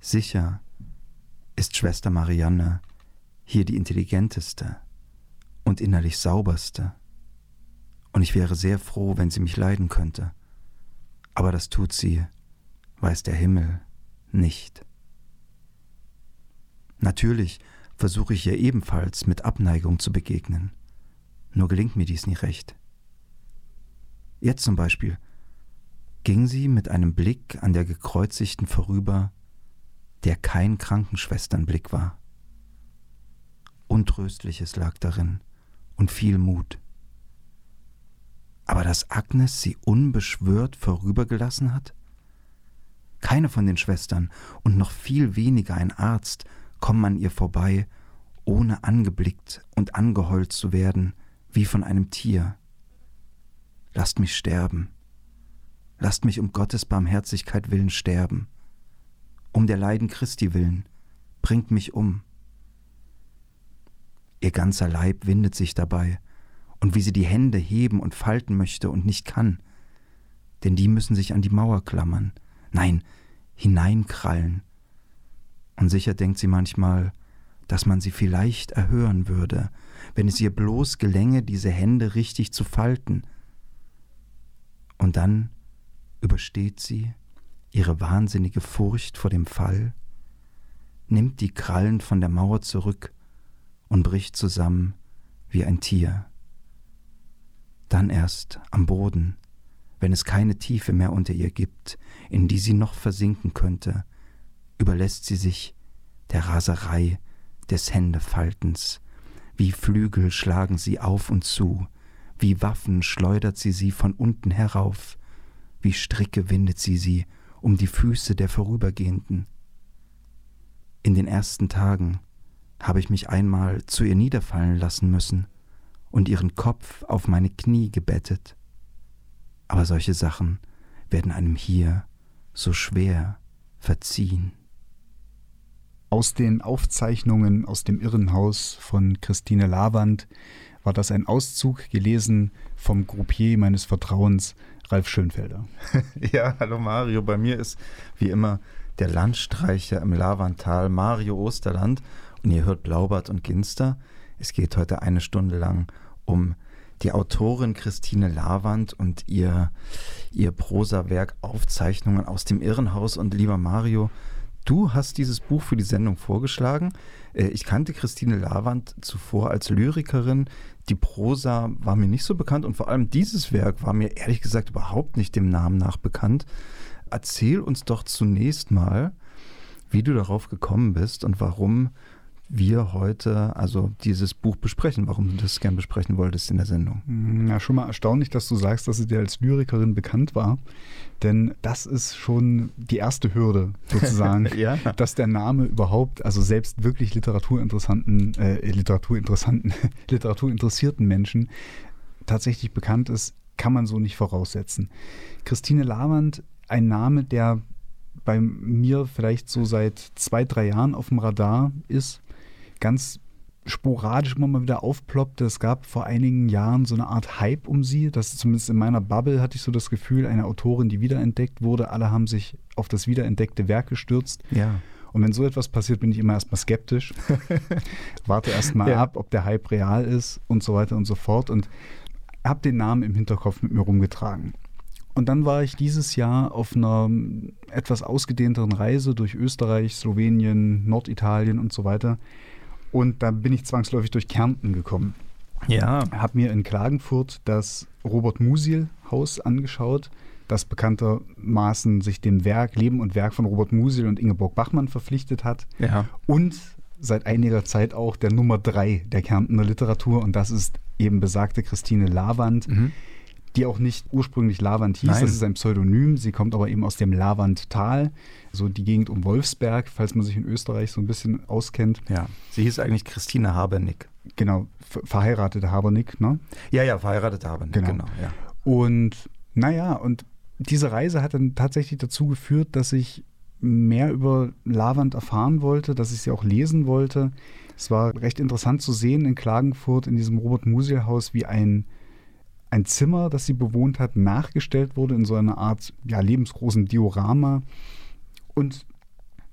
Sicher ist Schwester Marianne hier die intelligenteste und innerlich sauberste. Und ich wäre sehr froh, wenn sie mich leiden könnte. Aber das tut sie, weiß der Himmel, nicht. Natürlich versuche ich ihr ebenfalls mit Abneigung zu begegnen. Nur gelingt mir dies nie recht. Jetzt zum Beispiel ging sie mit einem Blick an der Gekreuzigten vorüber, der kein Krankenschwesternblick war. Untröstliches lag darin und viel Mut. Aber dass Agnes sie unbeschwört vorübergelassen hat? Keine von den Schwestern und noch viel weniger ein Arzt kommen an ihr vorbei, ohne angeblickt und angeheult zu werden, wie von einem Tier. Lasst mich sterben. Lasst mich um Gottes Barmherzigkeit willen sterben. Um der Leiden Christi willen. Bringt mich um. Ihr ganzer Leib windet sich dabei, und wie sie die Hände heben und falten möchte und nicht kann, denn die müssen sich an die Mauer klammern, nein, hineinkrallen. Und sicher denkt sie manchmal, dass man sie vielleicht erhören würde, wenn es ihr bloß gelänge, diese Hände richtig zu falten. Und dann übersteht sie ihre wahnsinnige Furcht vor dem Fall, nimmt die Krallen von der Mauer zurück und bricht zusammen wie ein Tier. Dann erst am Boden, wenn es keine Tiefe mehr unter ihr gibt, in die sie noch versinken könnte, überlässt sie sich der Raserei des Händefaltens, wie Flügel schlagen sie auf und zu, wie Waffen schleudert sie sie von unten herauf, wie Stricke windet sie sie um die Füße der Vorübergehenden. In den ersten Tagen habe ich mich einmal zu ihr niederfallen lassen müssen und ihren Kopf auf meine Knie gebettet. Aber solche Sachen werden einem hier so schwer verziehen. Aus den Aufzeichnungen aus dem Irrenhaus von Christine Lavand war das ein Auszug gelesen vom Groupier meines Vertrauens, Ralf Schönfelder. ja, hallo Mario. Bei mir ist wie immer der Landstreicher im Lavantal, Mario Osterland. Und ihr hört Blaubart und Ginster. Es geht heute eine Stunde lang um die Autorin Christine Lavand und ihr, ihr Prosawerk Aufzeichnungen aus dem Irrenhaus. Und lieber Mario, Du hast dieses Buch für die Sendung vorgeschlagen. Äh, ich kannte Christine Lavand zuvor als Lyrikerin. Die Prosa war mir nicht so bekannt und vor allem dieses Werk war mir ehrlich gesagt überhaupt nicht dem Namen nach bekannt. Erzähl uns doch zunächst mal, wie du darauf gekommen bist und warum wir heute also dieses Buch besprechen, warum du das gern besprechen wolltest in der Sendung. Ja, schon mal erstaunlich, dass du sagst, dass sie dir als Lyrikerin bekannt war. Denn das ist schon die erste Hürde sozusagen, ja. dass der Name überhaupt, also selbst wirklich literaturinteressanten, äh, literaturinteressanten, literaturinteressierten Menschen tatsächlich bekannt ist, kann man so nicht voraussetzen. Christine Lavand, ein Name, der bei mir vielleicht so seit zwei, drei Jahren auf dem Radar ist ganz sporadisch immer mal wieder aufploppte. Es gab vor einigen Jahren so eine Art Hype um sie. Das zumindest in meiner Bubble hatte ich so das Gefühl, eine Autorin, die wiederentdeckt wurde. Alle haben sich auf das wiederentdeckte Werk gestürzt. Ja. Und wenn so etwas passiert, bin ich immer erstmal skeptisch. Warte erstmal ja. ab, ob der Hype real ist und so weiter und so fort. Und habe den Namen im Hinterkopf mit mir rumgetragen. Und dann war ich dieses Jahr auf einer etwas ausgedehnteren Reise durch Österreich, Slowenien, Norditalien und so weiter und da bin ich zwangsläufig durch Kärnten gekommen. Ja. Habe mir in Klagenfurt das Robert Musil Haus angeschaut, das bekanntermaßen sich dem Werk, Leben und Werk von Robert Musil und Ingeborg Bachmann verpflichtet hat. Ja. Und seit einiger Zeit auch der Nummer drei der Kärntner Literatur und das ist eben besagte Christine Lavand. Mhm die auch nicht ursprünglich Lavand hieß. Nein. Das ist ein Pseudonym. Sie kommt aber eben aus dem Lavandtal, so die Gegend um Wolfsberg, falls man sich in Österreich so ein bisschen auskennt. Ja, sie hieß eigentlich Christine Habernick. Genau, verheiratete Habernick, ne? Ja, ja, verheiratete Habernick, genau. genau ja. Und naja, und diese Reise hat dann tatsächlich dazu geführt, dass ich mehr über Lavand erfahren wollte, dass ich sie auch lesen wollte. Es war recht interessant zu sehen in Klagenfurt in diesem Robert-Musil-Haus, wie ein ein Zimmer, das sie bewohnt hat, nachgestellt wurde in so einer Art ja, lebensgroßen Diorama. Und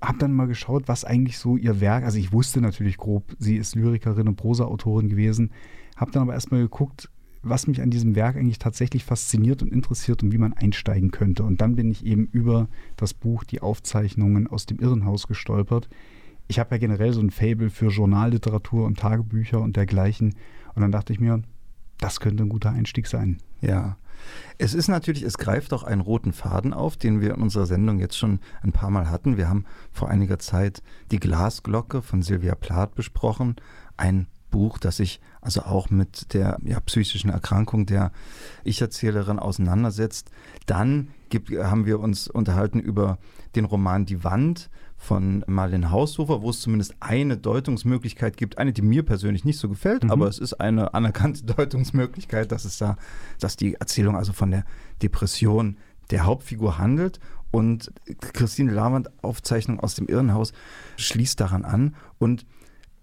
habe dann mal geschaut, was eigentlich so ihr Werk, also ich wusste natürlich grob, sie ist Lyrikerin und Prosaautorin gewesen, habe dann aber erstmal geguckt, was mich an diesem Werk eigentlich tatsächlich fasziniert und interessiert und wie man einsteigen könnte. Und dann bin ich eben über das Buch Die Aufzeichnungen aus dem Irrenhaus gestolpert. Ich habe ja generell so ein Fable für Journalliteratur und Tagebücher und dergleichen. Und dann dachte ich mir, das könnte ein guter Einstieg sein. Ja. Es ist natürlich, es greift auch einen roten Faden auf, den wir in unserer Sendung jetzt schon ein paar Mal hatten. Wir haben vor einiger Zeit die Glasglocke von Sylvia Plath besprochen. Ein Buch, das sich also auch mit der ja, psychischen Erkrankung der Ich-Erzählerin auseinandersetzt. Dann gibt, haben wir uns unterhalten über den Roman Die Wand von Marlene Haushofer, wo es zumindest eine Deutungsmöglichkeit gibt, eine, die mir persönlich nicht so gefällt, mhm. aber es ist eine anerkannte Deutungsmöglichkeit, dass es da, dass die Erzählung also von der Depression der Hauptfigur handelt und Christine Lavand Aufzeichnung aus dem Irrenhaus schließt daran an und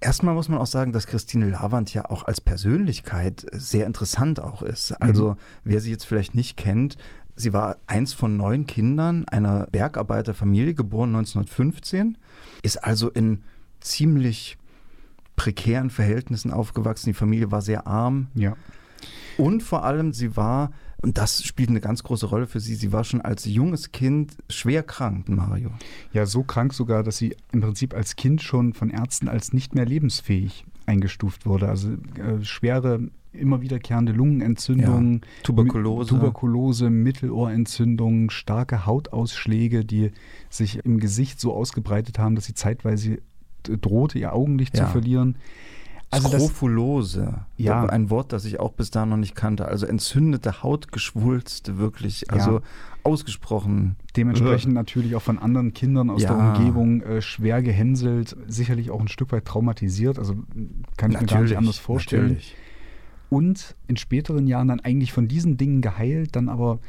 Erstmal muss man auch sagen, dass Christine Lavand ja auch als Persönlichkeit sehr interessant auch ist. Also mhm. wer sie jetzt vielleicht nicht kennt, sie war eins von neun Kindern einer Bergarbeiterfamilie, geboren 1915, ist also in ziemlich prekären Verhältnissen aufgewachsen. Die Familie war sehr arm. Ja. Und vor allem, sie war und das spielt eine ganz große Rolle für sie. Sie war schon als junges Kind schwer krank, Mario. Ja, so krank sogar, dass sie im Prinzip als Kind schon von Ärzten als nicht mehr lebensfähig eingestuft wurde. Also äh, schwere, immer wiederkehrende Lungenentzündungen, ja, Tuberkulose. Tuberkulose, Mittelohrentzündungen, starke Hautausschläge, die sich im Gesicht so ausgebreitet haben, dass sie zeitweise drohte, ihr Augenlicht ja. zu verlieren. Also Skrofulose, ja. ein Wort, das ich auch bis dahin noch nicht kannte. Also entzündete Hautgeschwulste, wirklich. Also ja. ausgesprochen. Dementsprechend uh. natürlich auch von anderen Kindern aus ja. der Umgebung äh, schwer gehänselt, sicherlich auch ein Stück weit traumatisiert. Also kann ich natürlich, mir gar nicht anders vorstellen. Natürlich. Und in späteren Jahren dann eigentlich von diesen Dingen geheilt, dann aber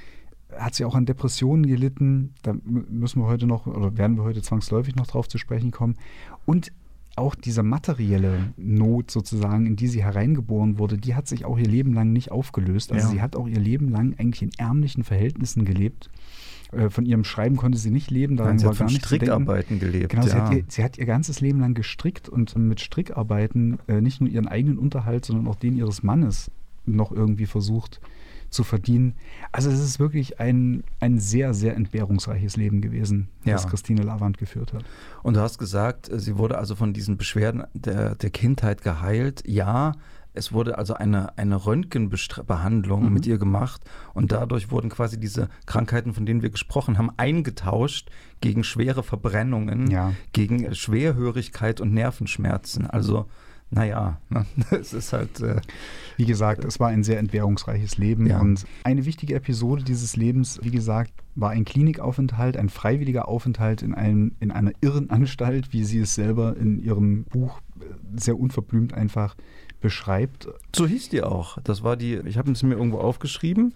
hat sie auch an Depressionen gelitten. Da müssen wir heute noch, oder werden wir heute zwangsläufig noch drauf zu sprechen kommen. Und auch diese materielle Not sozusagen, in die sie hereingeboren wurde, die hat sich auch ihr Leben lang nicht aufgelöst. Also ja. sie hat auch ihr Leben lang eigentlich in ärmlichen Verhältnissen gelebt. Äh, von ihrem Schreiben konnte sie nicht leben, daran sie war hat gar nicht Strickarbeiten gelebt. Genau, ja. sie, hat ihr, sie, hat ihr, ganzes Leben lang gestrickt und mit Strickarbeiten äh, nicht nur ihren eigenen Unterhalt, sondern auch den ihres Mannes noch irgendwie versucht zu verdienen. Also es ist wirklich ein, ein sehr, sehr entbehrungsreiches Leben gewesen, ja. das Christine Lavand geführt hat. Und du hast gesagt, sie wurde also von diesen Beschwerden der, der Kindheit geheilt. Ja, es wurde also eine, eine Röntgenbehandlung mhm. mit ihr gemacht und dadurch wurden quasi diese Krankheiten, von denen wir gesprochen haben, eingetauscht gegen schwere Verbrennungen, ja. gegen Schwerhörigkeit und Nervenschmerzen. Also naja, ne? es ist halt. Äh, wie gesagt, es war ein sehr entbehrungsreiches Leben. Ja. Und eine wichtige Episode dieses Lebens, wie gesagt, war ein Klinikaufenthalt, ein freiwilliger Aufenthalt in, einem, in einer Irrenanstalt, wie sie es selber in ihrem Buch sehr unverblümt einfach beschreibt. So hieß die auch. Das war die, ich habe es mir irgendwo aufgeschrieben.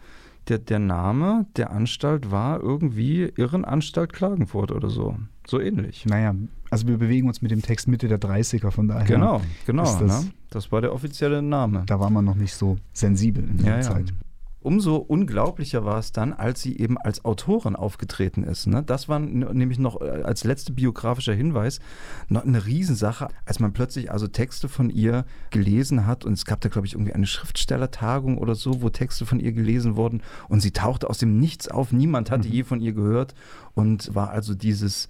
Der, der Name der Anstalt war irgendwie Irrenanstalt Klagenfurt oder so. So ähnlich. Naja, also wir bewegen uns mit dem Text Mitte der 30er, von daher. Genau, genau. Das, ne? das, war der offizielle Name. Da war man noch nicht so sensibel in der ja, Zeit. Ja. Umso unglaublicher war es dann, als sie eben als Autorin aufgetreten ist. Ne? Das war nämlich noch äh, als letzter biografischer Hinweis noch eine Riesensache, als man plötzlich also Texte von ihr gelesen hat. Und es gab da, glaube ich, irgendwie eine Schriftstellertagung oder so, wo Texte von ihr gelesen wurden. Und sie tauchte aus dem Nichts auf. Niemand hatte mhm. je von ihr gehört und war also dieses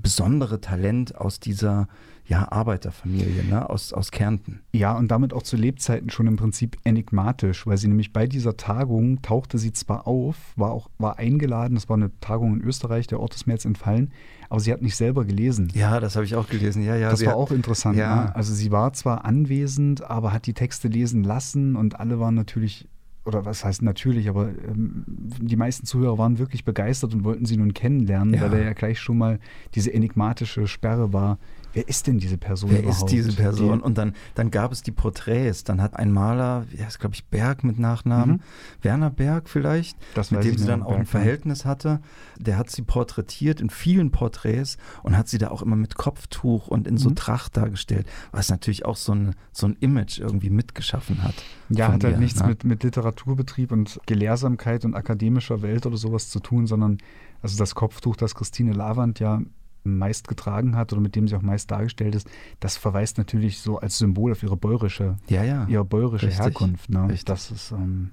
besondere Talent aus dieser ja, Arbeiterfamilie, ne? aus, aus Kärnten. Ja, und damit auch zu Lebzeiten schon im Prinzip enigmatisch, weil sie nämlich bei dieser Tagung tauchte sie zwar auf, war auch war eingeladen, das war eine Tagung in Österreich, der Ort ist mir jetzt entfallen, aber sie hat nicht selber gelesen. Ja, das habe ich auch gelesen, ja, ja. Das war hat, auch interessant. Ja. Ne? Also sie war zwar anwesend, aber hat die Texte lesen lassen und alle waren natürlich oder was heißt natürlich, aber ähm, die meisten Zuhörer waren wirklich begeistert und wollten sie nun kennenlernen, ja. weil er ja gleich schon mal diese enigmatische Sperre war, wer ist denn diese Person wer überhaupt? Wer ist diese Person? Und dann, dann gab es die Porträts. Dann hat ein Maler, ja, ist glaube ich Berg mit Nachnamen, mhm. Werner Berg vielleicht, das mit dem sie dann auch Berg, ein Verhältnis hatte. Der hat sie porträtiert in vielen Porträts und hat sie da auch immer mit Kopftuch und in so mhm. Tracht dargestellt, was natürlich auch so ein, so ein Image irgendwie mitgeschaffen hat. Ja, hat halt ihr, nichts ne? mit, mit Literaturbetrieb und Gelehrsamkeit und akademischer Welt oder sowas zu tun, sondern also das Kopftuch, das Christine Lavand ja meist getragen hat oder mit dem sie auch meist dargestellt ist, das verweist natürlich so als Symbol auf ihre bäuerische, ja, ja. ihre bäuerische Richtig. Herkunft. Ne? Richtig. Das ist ähm,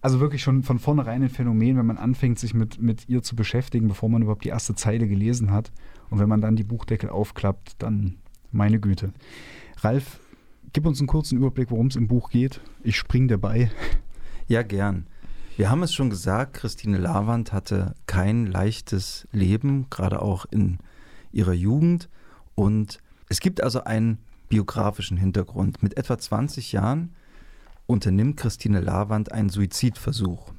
also wirklich schon von vornherein ein Phänomen, wenn man anfängt, sich mit, mit ihr zu beschäftigen, bevor man überhaupt die erste Zeile gelesen hat. Und wenn man dann die Buchdeckel aufklappt, dann meine Güte. Ralf, gib uns einen kurzen Überblick, worum es im Buch geht. Ich spring dabei. Ja, gern. Wir haben es schon gesagt, Christine Lavand hatte kein leichtes Leben, gerade auch in ihrer Jugend. Und es gibt also einen biografischen Hintergrund. Mit etwa 20 Jahren unternimmt Christine Lavand einen Suizidversuch.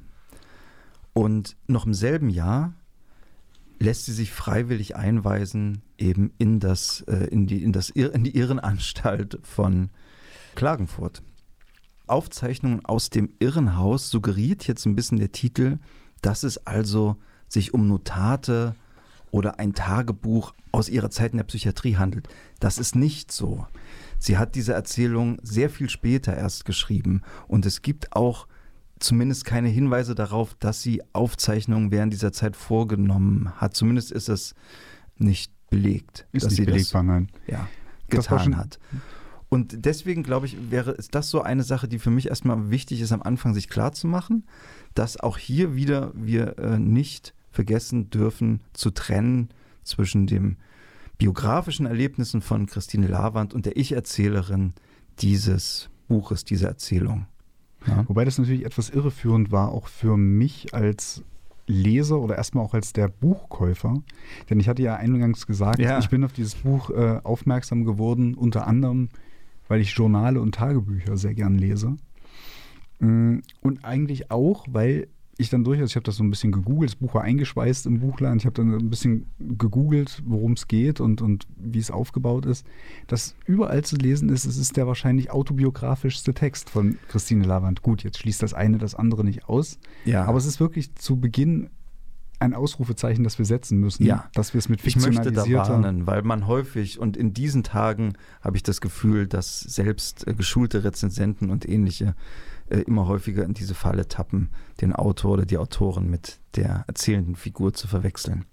Und noch im selben Jahr lässt sie sich freiwillig einweisen, eben in, das, äh, in, die, in, das, in die Irrenanstalt von Klagenfurt. Aufzeichnungen aus dem Irrenhaus suggeriert jetzt ein bisschen der Titel, dass es also sich um Notate oder ein Tagebuch aus ihrer Zeit in der Psychiatrie handelt. Das ist nicht so. Sie hat diese Erzählung sehr viel später erst geschrieben und es gibt auch zumindest keine Hinweise darauf, dass sie Aufzeichnungen während dieser Zeit vorgenommen hat. Zumindest ist es nicht belegt. Ist dass nicht sie belegbar, das, nein. Ja, war schon- getan hat. Und deswegen glaube ich, wäre ist das so eine Sache, die für mich erstmal wichtig ist, am Anfang sich klarzumachen, dass auch hier wieder wir äh, nicht vergessen dürfen zu trennen zwischen dem biografischen Erlebnissen von Christine Lavand und der Ich-Erzählerin dieses Buches, dieser Erzählung. Ja? Wobei das natürlich etwas irreführend war, auch für mich als Leser oder erstmal auch als der Buchkäufer. Denn ich hatte ja eingangs gesagt, Ja. ich bin auf dieses Buch äh, aufmerksam geworden, unter anderem, weil ich Journale und Tagebücher sehr gern lese. Mm, Und eigentlich auch, weil ich dann durchaus, ich habe das so ein bisschen gegoogelt, das Buch war eingeschweißt im Buchland, ich habe dann ein bisschen gegoogelt, worum es geht und, und wie es aufgebaut ist. Das überall zu lesen ist, es ist der wahrscheinlich autobiografischste Text von Christine Lavand. Gut, jetzt schließt das eine das andere nicht aus, Ja. aber es ist wirklich zu Beginn ein Ausrufezeichen, das wir setzen müssen, Ja. dass wir es mit Ich möchte da fiktionalisierter... warnen, weil man häufig und in diesen Tagen habe ich das Gefühl, dass selbst äh, geschulte Rezensenten und ähnliche äh, immer häufiger in diese Falle tappen, den Autor oder die Autorin mit der erzählenden Figur zu verwechseln.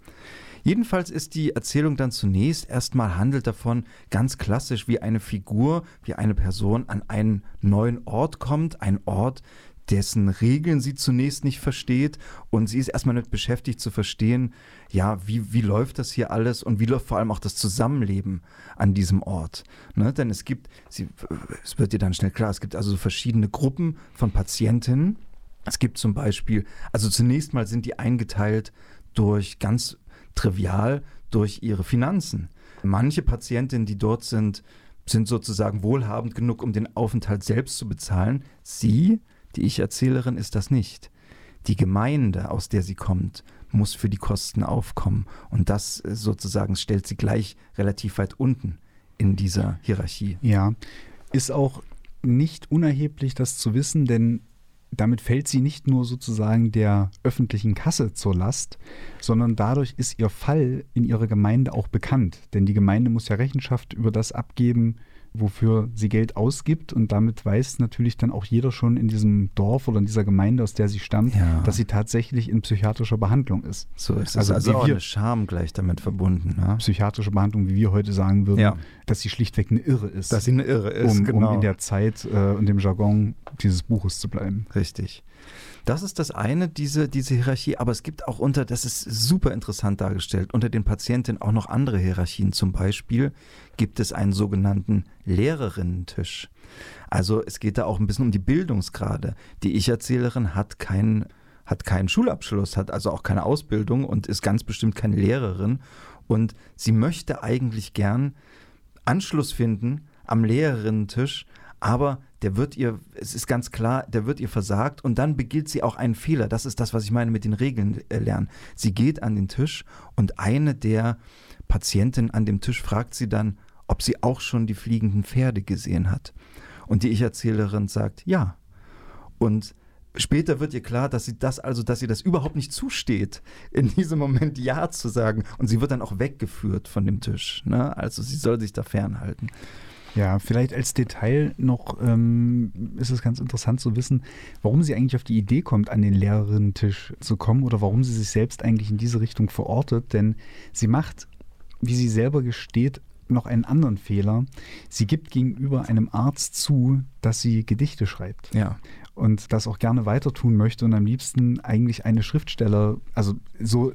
Jedenfalls ist die Erzählung dann zunächst erstmal handelt davon ganz klassisch, wie eine Figur, wie eine Person an einen neuen Ort kommt, ein Ort, dessen Regeln sie zunächst nicht versteht und sie ist erstmal damit beschäftigt zu verstehen, ja, wie, wie läuft das hier alles und wie läuft vor allem auch das Zusammenleben an diesem Ort. Ne? Denn es gibt, sie, es wird dir dann schnell klar, es gibt also so verschiedene Gruppen von Patientinnen. Es gibt zum Beispiel, also zunächst mal sind die eingeteilt durch ganz trivial durch ihre Finanzen. Manche Patientinnen, die dort sind, sind sozusagen wohlhabend genug, um den Aufenthalt selbst zu bezahlen. Sie, die Ich-Erzählerin, ist das nicht. Die Gemeinde, aus der sie kommt, muss für die Kosten aufkommen. Und das äh, sozusagen stellt sie gleich relativ weit unten in dieser Hierarchie. Ja, ist auch nicht unerheblich, das zu wissen, denn damit fällt sie nicht nur sozusagen der öffentlichen Kasse zur Last, sondern dadurch ist ihr Fall in ihrer Gemeinde auch bekannt. Denn die Gemeinde muss ja Rechenschaft über das abgeben, wofür sie Geld ausgibt. Und damit weiß natürlich dann auch jeder schon in diesem Dorf oder in dieser Gemeinde, aus der sie stammt, Ja. dass sie tatsächlich in psychiatrischer Behandlung ist. So ist es. Also Also, auch wir- eine Scham gleich damit verbunden. Ne? Psychiatrische Behandlung, wie wir heute sagen würden, Ja. dass sie schlichtweg eine Irre ist. Dass sie eine Irre ist, um, genau. um in der Zeit äh, und dem Jargon dieses Buches zu bleiben. Richtig. Das ist das eine, diese, diese Hierarchie, aber es gibt auch unter, das ist super interessant dargestellt, unter den Patientinnen auch noch andere Hierarchien. Zum Beispiel gibt es einen sogenannten Lehrerinnentisch. Also es geht da auch ein bisschen um die Bildungsgrade. Die Ich-Erzählerin hat keinen hat keinen Schulabschluss, hat also auch keine Ausbildung und ist ganz bestimmt keine Lehrerin. Und sie möchte eigentlich gern Anschluss finden am Lehrerinnentisch, aber der wird ihr, es ist ganz klar, der wird ihr versagt und dann beginnt sie auch einen Fehler. Das ist das, was ich meine mit den Regeln äh, lernen. Sie geht an den Tisch und eine der Patientinnen an dem Tisch fragt sie dann, ob sie auch schon die fliegenden Pferde gesehen hat. Und die Ich-Erzählerin sagt ja. Und später wird ihr klar, dass sie das also, dass sie das überhaupt nicht zusteht, in diesem Moment Ja zu sagen. Und sie wird dann auch weggeführt von dem Tisch. Ne? Also sie soll sich da fernhalten. Ja, vielleicht als Detail noch ähm, ist es ganz interessant zu wissen, warum sie eigentlich auf die Idee kommt, an den Lehrerinnentisch zu kommen oder warum sie sich selbst eigentlich in diese Richtung verortet. Denn sie macht wie sie selber gesteht, noch einen anderen Fehler. Sie gibt gegenüber einem Arzt zu, dass sie Gedichte schreibt. Ja. Und das auch gerne weiter tun möchte und am liebsten eigentlich eine Schriftsteller, also so, äh,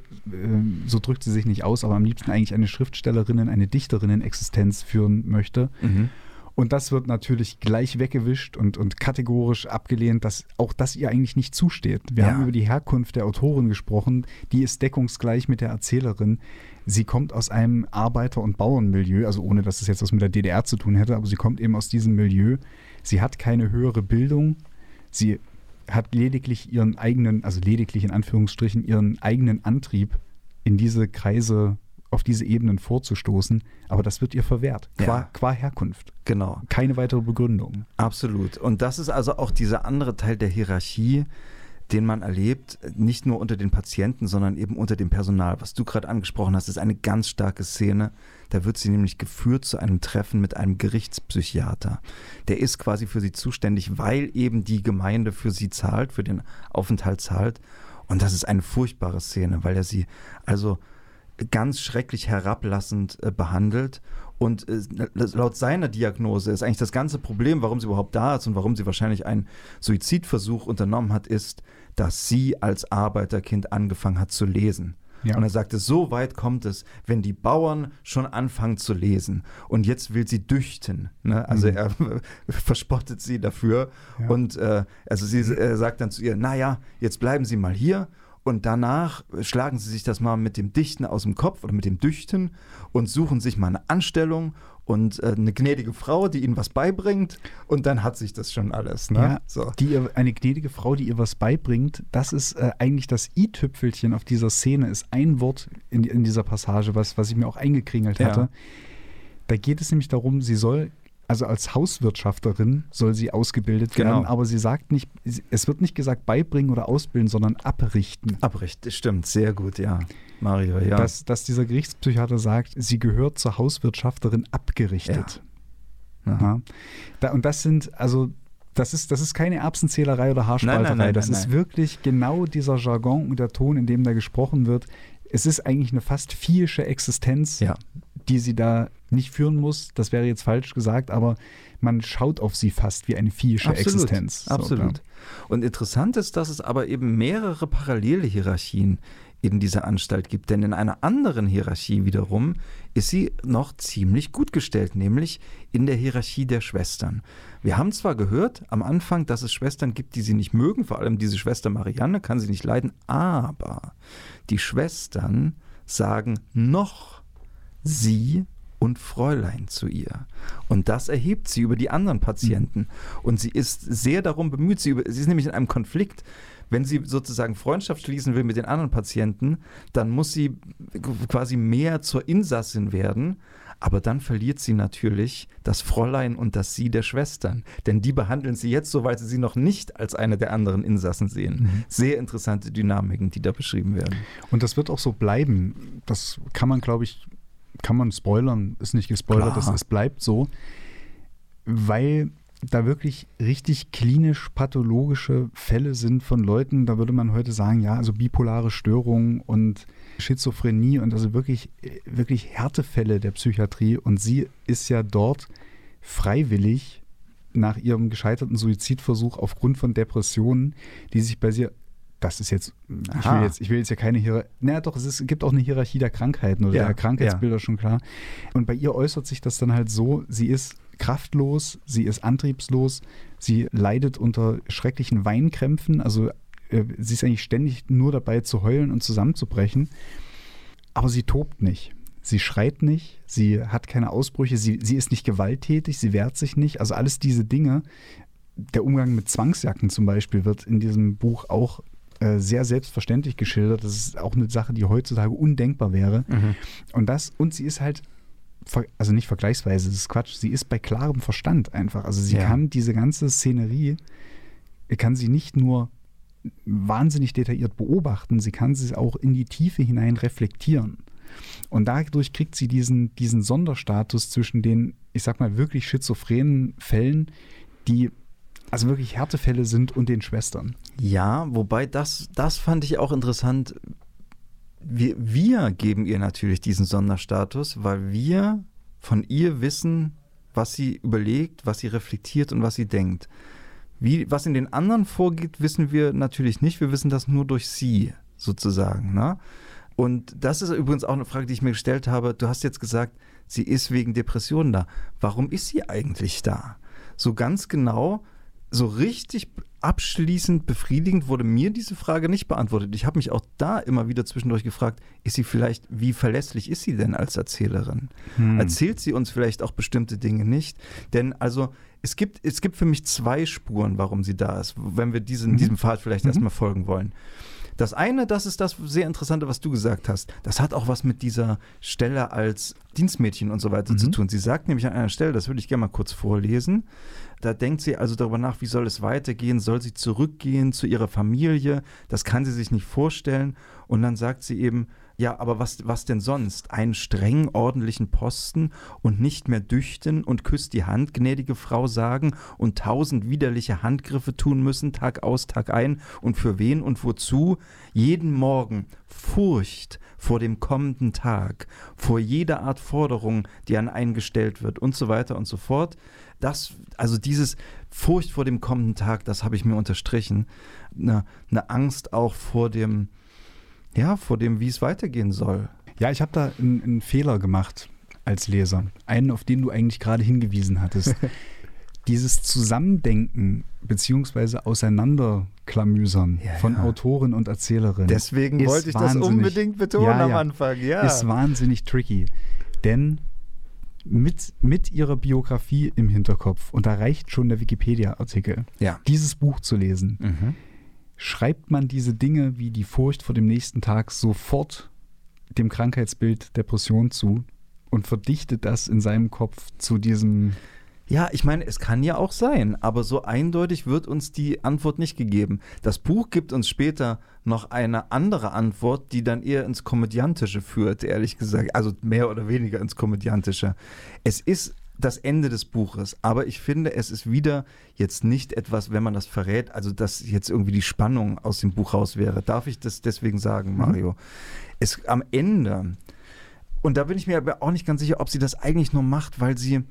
so drückt sie sich nicht aus, aber am liebsten eigentlich eine Schriftstellerinnen, eine Dichterinnen-Existenz führen möchte. Mhm. Und das wird natürlich gleich weggewischt und, und kategorisch abgelehnt, dass auch das ihr eigentlich nicht zusteht. Wir ja. haben über die Herkunft der Autorin gesprochen, die ist deckungsgleich mit der Erzählerin. Sie kommt aus einem Arbeiter- und Bauernmilieu, also ohne dass es jetzt was mit der DDR zu tun hätte, aber sie kommt eben aus diesem Milieu. Sie hat keine höhere Bildung. Sie hat lediglich ihren eigenen, also lediglich in Anführungsstrichen, ihren eigenen Antrieb, in diese Kreise auf diese Ebenen vorzustoßen, aber das wird ihr verwehrt, qua, ja. qua Herkunft. Genau. Keine weitere Begründung. Absolut. Und das ist also auch dieser andere Teil der Hierarchie, den man erlebt, nicht nur unter den Patienten, sondern eben unter dem Personal. Was du gerade angesprochen hast, ist eine ganz starke Szene. Da wird sie nämlich geführt zu einem Treffen mit einem Gerichtspsychiater. Der ist quasi für sie zuständig, weil eben die Gemeinde für sie zahlt, für den Aufenthalt zahlt. Und das ist eine furchtbare Szene, weil er sie also ganz schrecklich herablassend äh, behandelt. Und äh, laut seiner Diagnose ist eigentlich das ganze Problem, warum sie überhaupt da ist und warum sie wahrscheinlich einen Suizidversuch unternommen hat, ist, dass sie als Arbeiterkind angefangen hat zu lesen. Ja. Und er sagte, so weit kommt es, wenn die Bauern schon anfangen zu lesen. Und jetzt will sie düchten. Ne? Also mhm. er verspottet sie dafür. Ja. Und äh, also sie äh, sagt dann zu ihr, naja, jetzt bleiben Sie mal hier und danach schlagen sie sich das mal mit dem Dichten aus dem Kopf oder mit dem Düchten und suchen sich mal eine Anstellung und äh, eine gnädige Frau, die ihnen was beibringt und dann hat sich das schon alles. Ne? Ja, so. die ihr, eine gnädige Frau, die ihr was beibringt, das ist äh, eigentlich das i-Tüpfelchen auf dieser Szene, ist ein Wort in, in dieser Passage, was, was ich mir auch eingekringelt hatte. Ja. Da geht es nämlich darum, sie soll also als Hauswirtschafterin soll sie ausgebildet genau. werden, aber sie sagt nicht, es wird nicht gesagt beibringen oder ausbilden, sondern abrichten. Abrichten, stimmt, sehr gut, ja. Mario, ja. Dass, dass dieser Gerichtspsychiater sagt, sie gehört zur Hauswirtschafterin abgerichtet. Ja. ja. Da, und das sind, also das ist, das ist keine Erbsenzählerei oder Haarspalterei. Nein, nein, nein, das ist wirklich genau dieser Jargon und der Ton, in dem da gesprochen wird. Es ist eigentlich eine fast viehische Existenz, ja. Die sie da nicht führen muss, das wäre jetzt falsch gesagt, aber man schaut auf sie fast wie eine viehische absolut, Existenz. So, absolut. Ja. Und interessant ist, dass es aber eben mehrere parallele Hierarchien in dieser Anstalt gibt. Denn in einer anderen Hierarchie wiederum ist sie noch ziemlich gut gestellt, nämlich in der Hierarchie der Schwestern. Wir haben zwar gehört am Anfang, dass es Schwestern gibt, die sie nicht mögen, vor allem diese Schwester Marianne kann sie nicht leiden, aber die Schwestern sagen noch, sie und Fräulein zu ihr. Und das erhebt sie über die anderen Patienten. Und sie ist sehr darum bemüht, sie, sie ist nämlich in einem Konflikt. Wenn sie sozusagen Freundschaft schließen will mit den anderen Patienten, dann muss sie quasi mehr zur Insassin werden. Aber dann verliert sie natürlich das Fräulein und das Sie der Schwestern. Denn die behandeln sie jetzt so, weil sie sie noch nicht als eine der anderen Insassen sehen. Mhm. Sehr interessante Dynamiken, die da beschrieben werden. Und das wird auch so bleiben. Das kann man, glaube ich, kann man spoilern, ist nicht gespoilert, es bleibt so, weil da wirklich richtig klinisch pathologische Fälle sind von Leuten, da würde man heute sagen, ja, also bipolare Störungen und Schizophrenie und also wirklich, wirklich Härtefälle der Psychiatrie. Und sie ist ja dort freiwillig nach ihrem gescheiterten Suizidversuch aufgrund von Depressionen, die sich bei sie das ist jetzt, ich will jetzt, ich will jetzt ja keine Hierarchie, naja doch, es, ist, gibt auch eine Hierarchie der Krankheiten oder ja, der Krankheitsbilder ja. schon klar. Und bei ihr äußert sich das dann halt so, sie ist kraftlos, sie ist antriebslos, sie leidet unter schrecklichen Weinkrämpfen, also äh, sie ist eigentlich ständig nur dabei zu heulen und zusammenzubrechen, aber sie tobt nicht. Sie schreit nicht, sie hat keine Ausbrüche, sie, sie ist nicht gewalttätig, sie wehrt sich nicht. Also alles diese Dinge, der Umgang mit Zwangsjacken zum Beispiel wird in diesem Buch auch äh, sehr selbstverständlich geschildert. Das ist auch eine Sache, die heutzutage undenkbar wäre. Mhm. Und das, und sie ist halt, also nicht vergleichsweise, das ist Quatsch, sie ist bei klarem Verstand einfach. Also sie ja. kann diese ganze Szenerie, kann sie nicht nur wahnsinnig detailliert beobachten, sie kann sie auch in die Tiefe hinein reflektieren. Und dadurch kriegt sie diesen, diesen Sonderstatus zwischen den, ich sag mal, wirklich schizophrenen Fällen, die also wirklich Härtefälle sind und den Schwestern. Ja, wobei das, das fand ich auch interessant. wir, wir geben ihr natürlich diesen Sonderstatus, weil wir von ihr wissen, was sie überlegt, was sie reflektiert und was sie denkt. Wie, was in den anderen vorgeht, wissen wir natürlich nicht. Wir wissen das nur durch sie, sozusagen. Ne? Und das ist übrigens auch eine Frage, die ich mir gestellt habe. Du hast jetzt gesagt, sie ist wegen Depressionen da. Warum ist sie eigentlich da? So ganz genau so richtig abschließend befriedigend wurde mir diese Frage nicht beantwortet. Ich habe mich auch da immer wieder zwischendurch gefragt, ist sie vielleicht, wie verlässlich ist sie denn als Erzählerin? Hm. Erzählt sie uns vielleicht auch bestimmte Dinge nicht? Denn also es gibt, es gibt für mich zwei Spuren, warum sie da ist, wenn wir diesen, mhm. diesem Pfad vielleicht mhm. erstmal folgen wollen. Das eine, das ist das sehr Interessante, was du gesagt hast. Das hat auch was mit dieser Stelle als Dienstmädchen und so weiter mhm. zu tun. Sie sagt nämlich an einer Stelle, das würde ich gerne mal kurz vorlesen. Da denkt sie also darüber nach, wie soll es weitergehen? Soll sie zurückgehen zu ihrer Familie? Das kann sie sich nicht vorstellen. Und dann sagt sie eben, ja, aber was, was denn sonst? Einen streng ordentlichen Posten und nicht mehr düchten und küsst die Hand, gnädige Frau, sagen und tausend widerliche Handgriffe tun müssen, Tag aus, Tag ein und für wen und wozu? Jeden Morgen Furcht vor dem kommenden Tag, vor jeder Art Forderung, die an einen gestellt wird und so weiter und so fort. Das, also dieses Furcht vor dem kommenden Tag, das habe ich mir unterstrichen. Eine, eine Angst auch vor dem, ja, vor dem, wie es weitergehen soll. Ja, ich habe da einen, einen, Fehler gemacht als Leser. Einen, auf den du eigentlich gerade hingewiesen hattest. Dieses Zusammendenken bzw. Auseinanderklamüsern ja, von ja. Autorin und Erzählerin. Deswegen wollte ich das unbedingt betonen ja, am Anfang, ja. Ist wahnsinnig tricky. Denn mit, mit ihrer Biografie im Hinterkopf, und da reicht schon der Wikipedia-Artikel, ja. dieses Buch zu lesen, mhm schreibt man diese Dinge wie die Furcht vor dem nächsten Tag sofort dem Krankheitsbild Depression zu und verdichtet das in seinem Kopf zu diesem. Ja, ich meine, es kann ja auch sein, aber so eindeutig wird uns die Antwort nicht gegeben. Das Buch gibt uns später noch eine andere Antwort, die dann eher ins Komödiantische führt, ehrlich gesagt. Also mehr oder weniger ins Komödiantische. Es ist das Ende des Buches. Aber ich finde, es ist wieder jetzt nicht etwas, wenn man das verrät, also dass jetzt irgendwie die Spannung aus dem Buch raus wäre. Darf ich das deswegen sagen, mhm. Mario? Mhm. Es am Ende, und da bin ich mir aber auch nicht ganz sicher, ob sie das eigentlich nur macht, weil sie,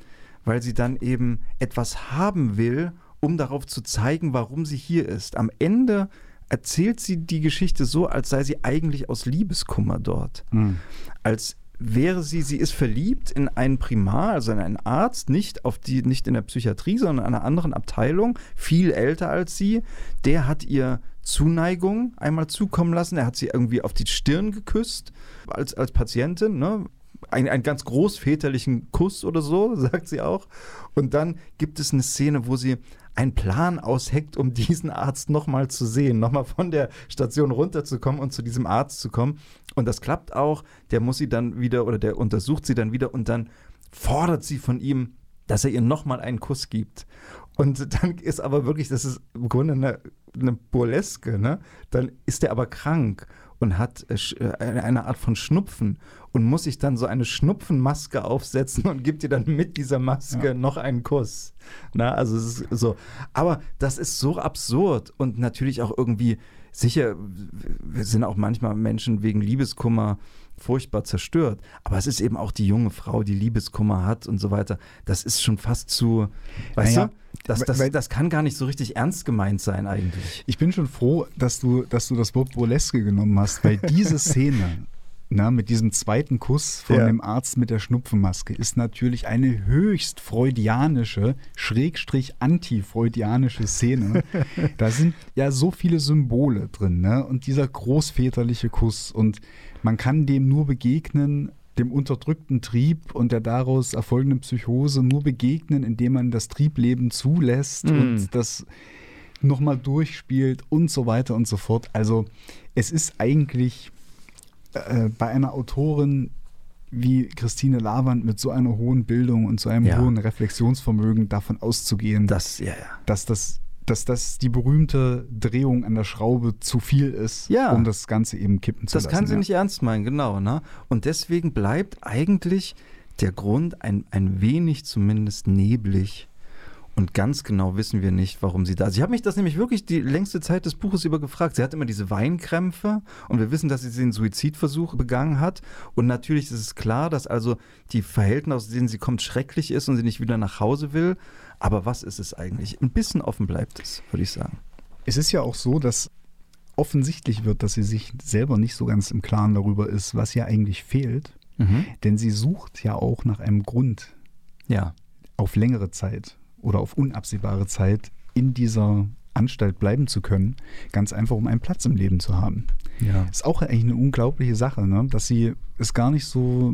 weil sie dann eben etwas haben will, um darauf zu zeigen, warum sie hier ist. Am Ende erzählt sie die Geschichte so, als sei sie eigentlich aus Liebeskummer dort. Mhm. Als wäre sie, sie ist verliebt in einen Primar, also in einen Arzt, nicht auf die, nicht in der Psychiatrie, sondern in einer anderen Abteilung, viel älter als sie. Der hat ihr Zuneigung einmal zukommen lassen. Er hat sie irgendwie auf die Stirn geküsst als, als Patientin, ne? Ein, einen ganz großväterlichen Kuss oder so, sagt sie auch. Und dann gibt es eine Szene, wo sie einen Plan ausheckt, um diesen Arzt nochmal zu sehen, nochmal von der Station runterzukommen und zu diesem Arzt zu kommen. Und das klappt auch. Der muss sie dann wieder oder der untersucht sie dann wieder und dann fordert sie von ihm, dass er ihr nochmal einen Kuss gibt. Und dann ist aber wirklich, das ist im Grunde eine, eine Burleske, ne? Dann ist er aber krank und hat äh, äh, eine Art von Schnupfen und muss sich dann so eine Schnupfenmaske aufsetzen und gibt ihr dann mit dieser Maske ja. noch einen Kuss. Na, also es ist so. Aber das ist so absurd und natürlich auch irgendwie sicher, wir sind auch manchmal Menschen wegen Liebeskummer furchtbar zerstört. Aber es ist eben auch die junge Frau, die Liebeskummer hat und so weiter. Das ist schon fast zu, weißt naja, du? Das, das, weil, das kann gar nicht so richtig ernst gemeint sein eigentlich. Ich bin schon froh, dass du, dass du das Wort Burleske genommen hast, weil diese Szene na, mit diesem zweiten Kuss von ja. dem Arzt mit der Schnupfenmaske ist natürlich eine höchst freudianische, schrägstrich antifreudianische Szene. da sind ja so viele Symbole drin, ne? Und dieser großväterliche Kuss und man kann dem nur begegnen, dem unterdrückten Trieb und der daraus erfolgenden Psychose nur begegnen, indem man das Triebleben zulässt mm. und das nochmal durchspielt und so weiter und so fort. Also es ist eigentlich äh, bei einer Autorin wie Christine Lavand mit so einer hohen Bildung und so einem ja. hohen Reflexionsvermögen davon auszugehen, das, ja, ja. dass das dass das die berühmte Drehung an der Schraube zu viel ist, ja. um das Ganze eben kippen zu das lassen. Das kann sie ja. nicht ernst meinen, genau. Ne? Und deswegen bleibt eigentlich der Grund ein, ein wenig zumindest neblig Und ganz genau wissen wir nicht, warum sie da ist. Ich habe mich das nämlich wirklich die längste Zeit des Buches über gefragt. Sie hat immer diese Weinkrämpfe und wir wissen, dass sie den Suizidversuch begangen hat. Und natürlich ist es klar, dass also die Verhältnisse, aus denen sie kommt, schrecklich ist und sie nicht wieder nach Hause will. Aber was ist es eigentlich? Ein bisschen offen bleibt es, würde ich sagen. Es ist ja auch so, dass offensichtlich wird, dass sie sich selber nicht so ganz im Klaren darüber ist, was ihr eigentlich fehlt. Mhm. Denn sie sucht ja auch nach einem Grund. Ja. Auf längere Zeit oder auf unabsehbare Zeit in dieser Anstalt bleiben zu können, ganz einfach, um einen Platz im Leben zu haben. Ja. Ist auch eigentlich eine unglaubliche Sache, ne? dass sie es gar nicht so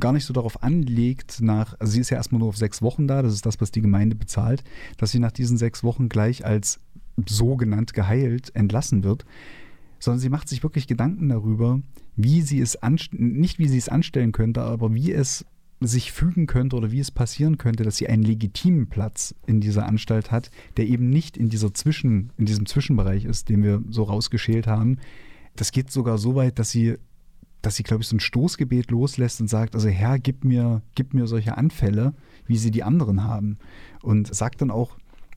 gar nicht so darauf anlegt, nach, also sie ist ja erstmal nur auf sechs Wochen da, das ist das, was die Gemeinde bezahlt, dass sie nach diesen sechs Wochen gleich als sogenannt geheilt entlassen wird, sondern sie macht sich wirklich Gedanken darüber, wie sie es nicht wie sie es anstellen könnte, aber wie es sich fügen könnte oder wie es passieren könnte, dass sie einen legitimen Platz in dieser Anstalt hat, der eben nicht in dieser Zwischen, in diesem Zwischenbereich ist, den wir so rausgeschält haben. Das geht sogar so weit, dass sie, dass sie, glaube ich, so ein Stoßgebet loslässt und sagt, also Herr, gib mir, gib mir solche Anfälle, wie sie die anderen haben. Und sagt dann auch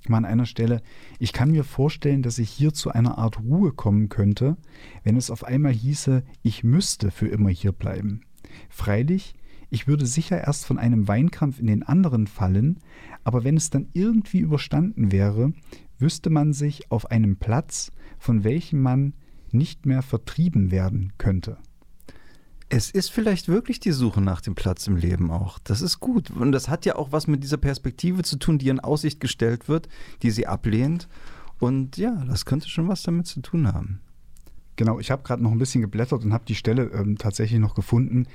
mal an einer Stelle, ich kann mir vorstellen, dass ich hier zu einer Art Ruhe kommen könnte, wenn es auf einmal hieße, ich müsste für immer hier bleiben. Freilich, ich würde sicher erst von einem Weinkrampf in den anderen fallen, aber wenn es dann irgendwie überstanden wäre, wüsste man sich auf einem Platz, von welchem man nicht mehr vertrieben werden könnte. Es ist vielleicht wirklich die Suche nach dem Platz im Leben auch. Das ist gut. Und das hat ja auch was mit dieser Perspektive zu tun, die in Aussicht gestellt wird, die sie ablehnt. Und ja, das könnte schon was damit zu tun haben. Genau, ich habe gerade noch ein bisschen geblättert und habe die Stelle ähm, tatsächlich noch gefunden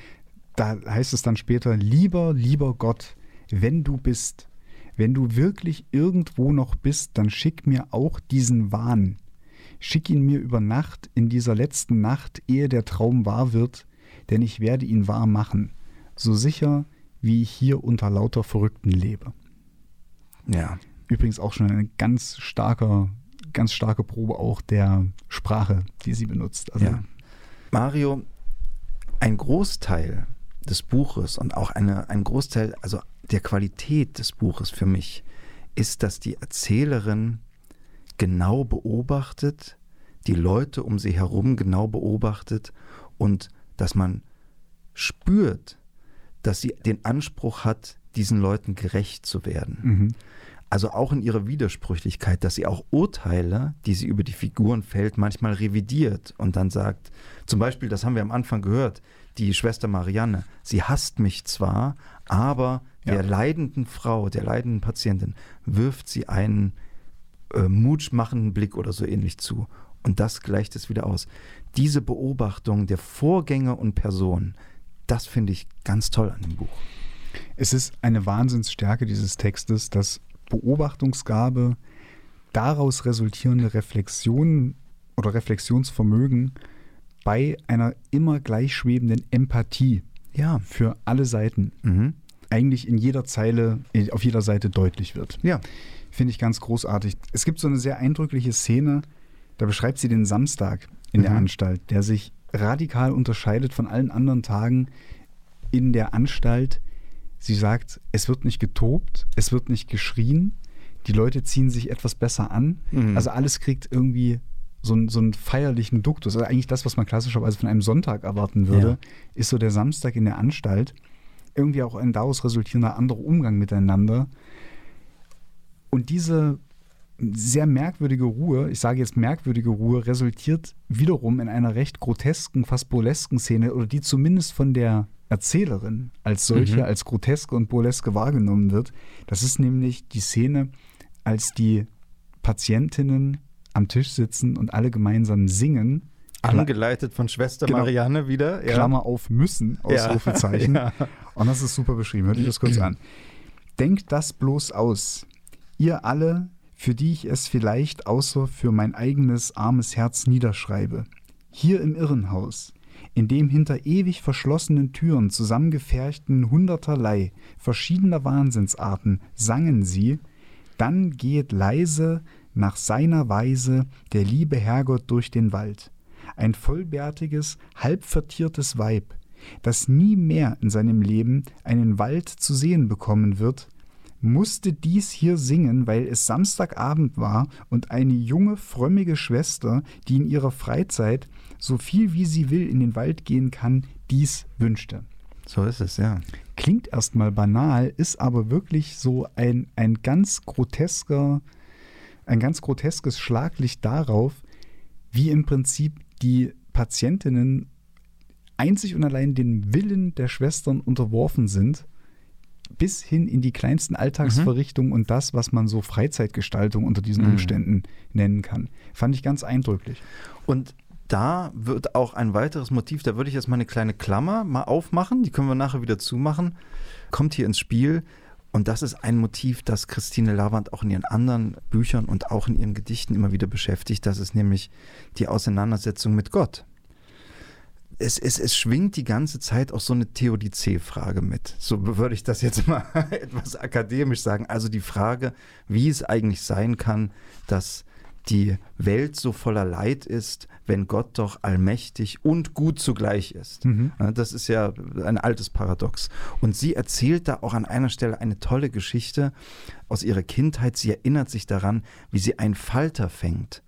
da heißt es dann später, lieber, lieber Gott, wenn du bist, wenn du wirklich irgendwo noch bist, dann schick mir auch diesen Wahn. Schick ihn mir über Nacht, in dieser letzten Nacht, ehe der Traum wahr wird, denn ich werde ihn wahr machen, so sicher, wie ich hier unter lauter Verrückten lebe. Ja. Übrigens auch schon eine ganz starke, ganz starke Probe auch der Sprache, die sie benutzt. Also ja. Mario, ein Großteil des Buches und auch eine, ein Großteil, also der Qualität des Buches für mich, ist, dass die Erzählerin genau beobachtet, die Leute um sie herum genau beobachtet und dass man spürt, dass sie den Anspruch hat, diesen Leuten gerecht zu werden. Mhm. Also auch in ihrer Widersprüchlichkeit, dass sie auch Urteile, die sie über die Figuren fällt, manchmal revidiert und dann sagt, zum Beispiel, das haben wir am Anfang gehört, die Schwester Marianne, sie hasst mich zwar, aber ja. der leidenden Frau, der leidenden Patientin, wirft sie einen äh, mutmachenden Blick oder so ähnlich zu. Und das gleicht es wieder aus. Diese Beobachtung der Vorgänge und Personen, das finde ich ganz toll an dem Buch. Es ist eine Wahnsinnsstärke dieses Textes, dass Beobachtungsgabe, daraus resultierende Reflexion oder Reflexionsvermögen bei einer immer gleichschwebenden Empathie ja. für alle Seiten mhm. eigentlich in jeder Zeile, auf jeder Seite deutlich wird. Ja. Finde ich ganz großartig. Es gibt so eine sehr eindrückliche Szene, da beschreibt sie den Samstag in mhm. der Anstalt, der sich radikal unterscheidet von allen anderen Tagen in der Anstalt. Sie sagt, es wird nicht getobt, es wird nicht geschrien, die Leute ziehen sich etwas besser an. Mhm. Also alles kriegt irgendwie so, einen, so einen feierlichen Duktus. Also eigentlich das, was man klassischerweise von einem Sonntag erwarten würde, ja. ist so der Samstag in der Anstalt. Irgendwie auch ein daraus resultierender anderer Umgang miteinander. Und diese sehr merkwürdige Ruhe, ich sage jetzt merkwürdige Ruhe, resultiert wiederum in einer recht grotesken, fast burlesken Szene, oder die zumindest von der Erzählerin als solche, mhm. als groteske und burleske wahrgenommen wird. Das ist nämlich die Szene, als die Patientinnen am Tisch sitzen und alle gemeinsam singen. Angeleitet von Schwester genau, Marianne wieder. Ja. Klammer auf müssen, Ausrufezeichen. Ja, ja. Und das ist super beschrieben. Hört euch das kurz an. Denkt das bloß aus. Ihr alle, für die ich es vielleicht außer für mein eigenes armes Herz niederschreibe. Hier im Irrenhaus, in dem hinter ewig verschlossenen Türen zusammengeferchten hunderterlei verschiedener Wahnsinnsarten sangen sie, dann geht leise nach seiner Weise der liebe Herrgott durch den Wald, ein vollbärtiges, halbvertiertes Weib, das nie mehr in seinem Leben einen Wald zu sehen bekommen wird, musste dies hier singen, weil es Samstagabend war und eine junge, frömmige Schwester, die in ihrer Freizeit so viel wie sie will in den Wald gehen kann, dies wünschte. So ist es, ja. Klingt erstmal banal, ist aber wirklich so ein, ein ganz grotesker, ein ganz groteskes Schlaglicht darauf, wie im Prinzip die Patientinnen einzig und allein den Willen der Schwestern unterworfen sind, bis hin in die kleinsten Alltagsverrichtungen mhm. und das, was man so Freizeitgestaltung unter diesen mhm. Umständen nennen kann. Fand ich ganz eindrücklich. Und da wird auch ein weiteres Motiv, da würde ich jetzt mal eine kleine Klammer mal aufmachen, die können wir nachher wieder zumachen, kommt hier ins Spiel. Und das ist ein Motiv, das Christine Lavand auch in ihren anderen Büchern und auch in ihren Gedichten immer wieder beschäftigt. Das ist nämlich die Auseinandersetzung mit Gott. Es, es, es schwingt die ganze Zeit auch so eine Theodizee-Frage mit. So würde ich das jetzt mal etwas akademisch sagen. Also die Frage, wie es eigentlich sein kann, dass die Welt so voller Leid ist, wenn Gott doch allmächtig und gut zugleich ist. Mhm. Das ist ja ein altes Paradox. Und sie erzählt da auch an einer Stelle eine tolle Geschichte aus ihrer Kindheit. Sie erinnert sich daran, wie sie einen Falter fängt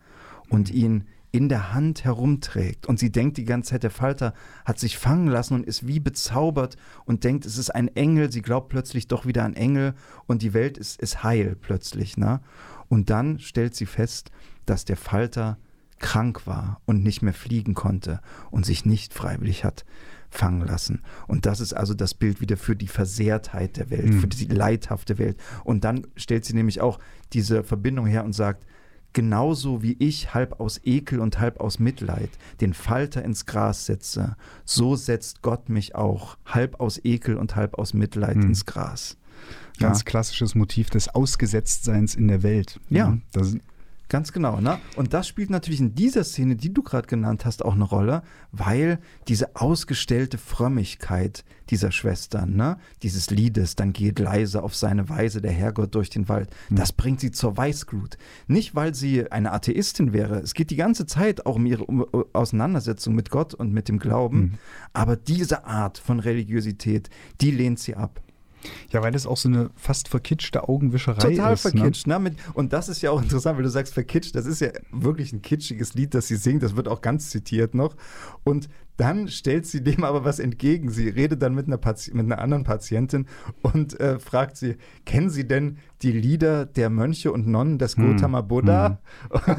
und ihn in der Hand herumträgt. Und sie denkt die ganze Zeit, der Falter hat sich fangen lassen und ist wie bezaubert und denkt, es ist ein Engel. Sie glaubt plötzlich doch wieder an Engel und die Welt ist, ist heil plötzlich. Ne? Und dann stellt sie fest, dass der Falter krank war und nicht mehr fliegen konnte und sich nicht freiwillig hat fangen lassen. Und das ist also das Bild wieder für die Versehrtheit der Welt, mhm. für die leidhafte Welt. Und dann stellt sie nämlich auch diese Verbindung her und sagt, genauso wie ich halb aus Ekel und halb aus Mitleid den Falter ins Gras setze, so setzt Gott mich auch halb aus Ekel und halb aus Mitleid mhm. ins Gras. Ganz ja. klassisches Motiv des Ausgesetztseins in der Welt. Ja. Das, Ganz genau. Ne? Und das spielt natürlich in dieser Szene, die du gerade genannt hast, auch eine Rolle, weil diese ausgestellte Frömmigkeit dieser Schwestern, ne? dieses Liedes, dann geht leise auf seine Weise der Herrgott durch den Wald, mhm. das bringt sie zur Weißglut. Nicht, weil sie eine Atheistin wäre. Es geht die ganze Zeit auch um ihre Auseinandersetzung mit Gott und mit dem Glauben. Mhm. Aber diese Art von Religiosität, die lehnt sie ab. Ja, weil das auch so eine fast verkitschte Augenwischerei Total ist. Total ne? verkitscht. Ne? ne? und das ist ja auch interessant, weil du sagst verkitscht. Das ist ja wirklich ein kitschiges Lied, das sie singt. Das wird auch ganz zitiert noch. Und dann stellt sie dem aber was entgegen. Sie redet dann mit einer, Pati mit einer anderen Patientin und äh, fragt sie, kennen Sie denn die Lieder der Mönche und Nonnen des hm. Gautama Buddha? Hm.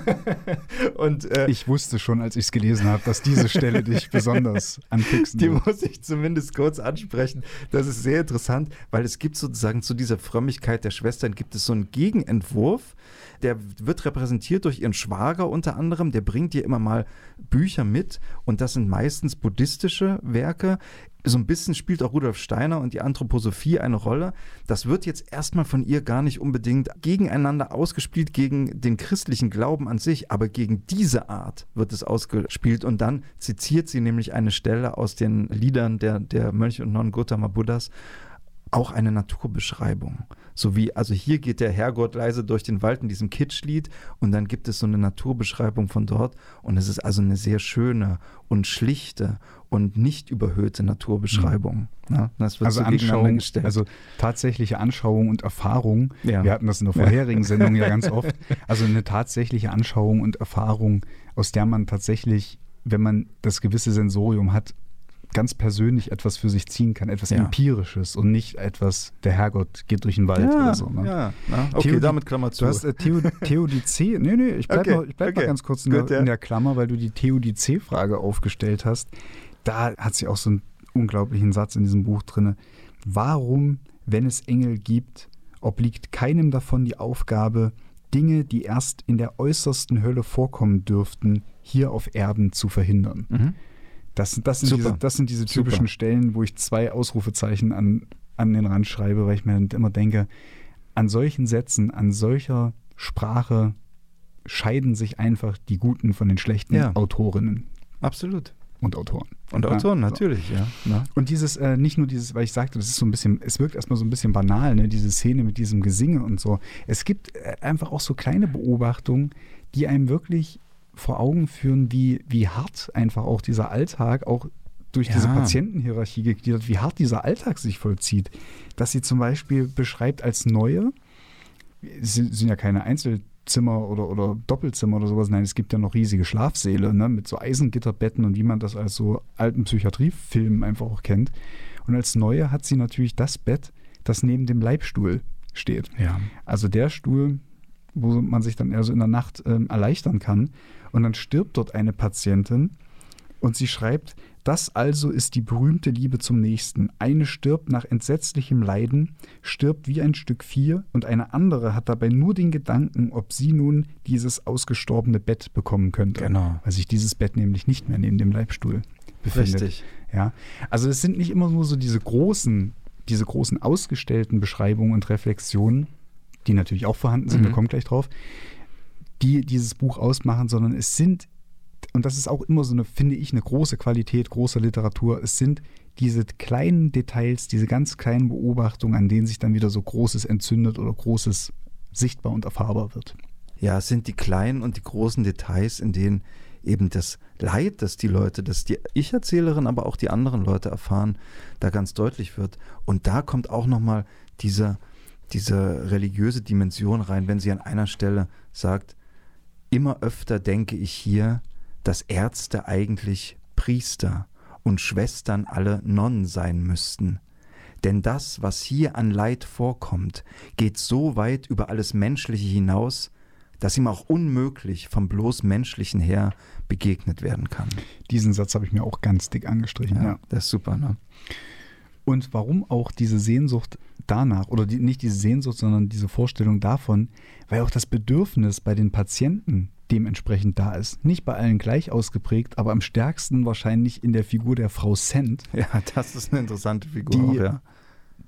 und, äh, ich wusste schon, als ich es gelesen habe, dass diese Stelle dich besonders anfixen Die wird. muss ich zumindest kurz ansprechen. Das ist sehr interessant, weil es gibt sozusagen zu dieser Frömmigkeit der Schwestern gibt es so einen Gegenentwurf, der wird repräsentiert durch ihren Schwager unter anderem, der bringt ihr immer mal Bücher mit und das sind meistens buddhistische Werke. So ein bisschen spielt auch Rudolf Steiner und die Anthroposophie eine Rolle. Das wird jetzt erstmal von ihr gar nicht unbedingt gegeneinander ausgespielt, gegen den christlichen Glauben an sich, aber gegen diese Art wird es ausgespielt. Und dann zitiert sie nämlich eine Stelle aus den Liedern der, der Mönche und Nonnen Gautama Buddhas, auch eine Naturbeschreibung. So wie, also hier geht der Herrgott leise durch den Wald in diesem Kitschlied und dann gibt es so eine Naturbeschreibung von dort und es ist also eine sehr schöne und schlichte und nicht überhöhte Naturbeschreibung. Mhm. Ja, das wird also so Anschauung, also tatsächliche Anschauung und Erfahrung. Ja. Wir hatten das in der vorherigen Sendung ja ganz oft. Also eine tatsächliche Anschauung und Erfahrung, aus der man tatsächlich, wenn man das gewisse Sensorium hat, ganz persönlich etwas für sich ziehen kann, etwas ja. Empirisches und nicht etwas, der Herrgott geht durch den Wald ja, oder so. Ne? Ja, na, okay, Theodi damit Klammer zu. Du hast äh, Theo, Theodizee, nee, nee, ich bleib, okay, mal, ich bleib okay. mal ganz kurz in, Gut, der, in der Klammer, weil du die Theodizee-Frage aufgestellt hast. Da hat sie auch so einen unglaublichen Satz in diesem Buch drin. Warum, wenn es Engel gibt, obliegt keinem davon die Aufgabe, Dinge, die erst in der äußersten Hölle vorkommen dürften, hier auf Erden zu verhindern? Mhm. Das, das, sind, diese, das sind diese typischen Super. Stellen, wo ich zwei Ausrufezeichen an, an den Rand schreibe, weil ich mir immer denke, an solchen Sätzen, an solcher Sprache scheiden sich einfach die guten von den schlechten ja. Autorinnen. Absolut. Und Autoren. Und Autoren, ja, natürlich, so. ja. Na? Und dieses, äh, nicht nur dieses, weil ich sagte, das ist so ein bisschen, es wirkt erstmal so ein bisschen banal, ne, diese Szene mit diesem Gesinge und so. Es gibt äh, einfach auch so kleine Beobachtungen, die einem wirklich vor Augen führen, wie, wie hart einfach auch dieser Alltag auch durch ja. diese Patientenhierarchie gegliedert, wie hart dieser Alltag sich vollzieht. Dass sie zum Beispiel beschreibt als neue, es sind ja keine Einzelzimmer oder, oder Doppelzimmer oder sowas, nein, es gibt ja noch riesige Schlafsäle ne, mit so Eisengitterbetten und wie man das als so alten Psychiatriefilmen einfach auch kennt. Und als neue hat sie natürlich das Bett, das neben dem Leibstuhl steht. Ja. Also der Stuhl, wo man sich dann eher so in der Nacht ähm, erleichtern kann. Und dann stirbt dort eine Patientin und sie schreibt, das also ist die berühmte Liebe zum Nächsten. Eine stirbt nach entsetzlichem Leiden, stirbt wie ein Stück Vieh, und eine andere hat dabei nur den Gedanken, ob sie nun dieses ausgestorbene Bett bekommen könnte. Genau. Weil sich dieses Bett nämlich nicht mehr neben dem Leibstuhl befindet. Richtig. Ja. Also es sind nicht immer nur so diese großen, diese großen ausgestellten Beschreibungen und Reflexionen, die natürlich auch vorhanden sind, mhm. wir kommen gleich drauf, die dieses Buch ausmachen, sondern es sind und das ist auch immer so eine, finde ich, eine große Qualität großer Literatur. Es sind diese kleinen Details, diese ganz kleinen Beobachtungen, an denen sich dann wieder so Großes entzündet oder Großes sichtbar und erfahrbar wird. Ja, es sind die kleinen und die großen Details, in denen eben das Leid, das die Leute, das die Ich-Erzählerin, aber auch die anderen Leute erfahren, da ganz deutlich wird. Und da kommt auch nochmal diese, diese religiöse Dimension rein, wenn sie an einer Stelle sagt, immer öfter denke ich hier, dass Ärzte eigentlich Priester und Schwestern alle Nonnen sein müssten. Denn das, was hier an Leid vorkommt, geht so weit über alles Menschliche hinaus, dass ihm auch unmöglich vom bloß Menschlichen her begegnet werden kann. Diesen Satz habe ich mir auch ganz dick angestrichen. Ja, ja. das ist super, ne? Und warum auch diese Sehnsucht danach, oder die, nicht diese Sehnsucht, sondern diese Vorstellung davon, weil auch das Bedürfnis bei den Patienten dementsprechend da ist. Nicht bei allen gleich ausgeprägt, aber am stärksten wahrscheinlich in der Figur der Frau Sent. Ja, das ist eine interessante Figur. Die, auch, ja.